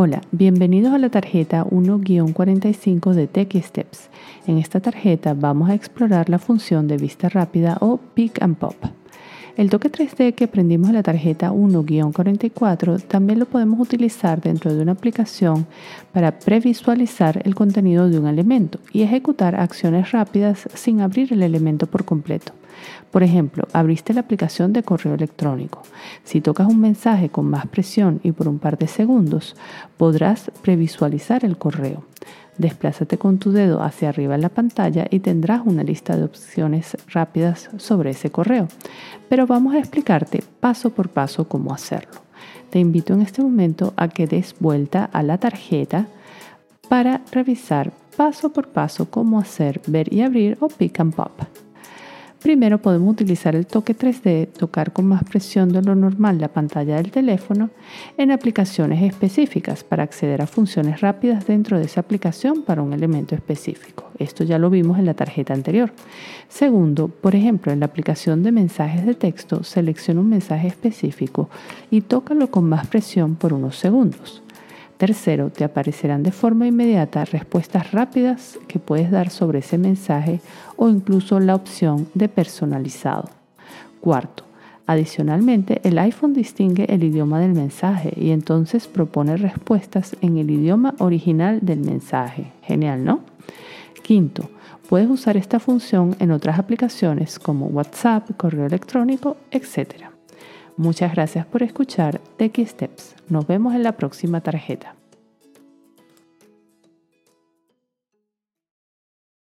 Hola, bienvenidos a la tarjeta 1-45 de TechSteps. En esta tarjeta vamos a explorar la función de vista rápida o Pick and Pop. El toque 3D que aprendimos en la tarjeta 1-44 también lo podemos utilizar dentro de una aplicación para previsualizar el contenido de un elemento y ejecutar acciones rápidas sin abrir el elemento por completo. Por ejemplo, abriste la aplicación de correo electrónico. Si tocas un mensaje con más presión y por un par de segundos, podrás previsualizar el correo. Desplázate con tu dedo hacia arriba en la pantalla y tendrás una lista de opciones rápidas sobre ese correo. Pero vamos a explicarte paso por paso cómo hacerlo. Te invito en este momento a que des vuelta a la tarjeta para revisar paso por paso cómo hacer ver y abrir o pick and pop. Primero podemos utilizar el toque 3D, tocar con más presión de lo normal la pantalla del teléfono en aplicaciones específicas para acceder a funciones rápidas dentro de esa aplicación para un elemento específico. Esto ya lo vimos en la tarjeta anterior. Segundo, por ejemplo, en la aplicación de mensajes de texto, selecciona un mensaje específico y tócalo con más presión por unos segundos. Tercero, te aparecerán de forma inmediata respuestas rápidas que puedes dar sobre ese mensaje o incluso la opción de personalizado. Cuarto, adicionalmente el iPhone distingue el idioma del mensaje y entonces propone respuestas en el idioma original del mensaje. Genial, ¿no? Quinto, puedes usar esta función en otras aplicaciones como WhatsApp, correo electrónico, etc. Muchas gracias por escuchar Techie Steps. Nos vemos en la próxima tarjeta.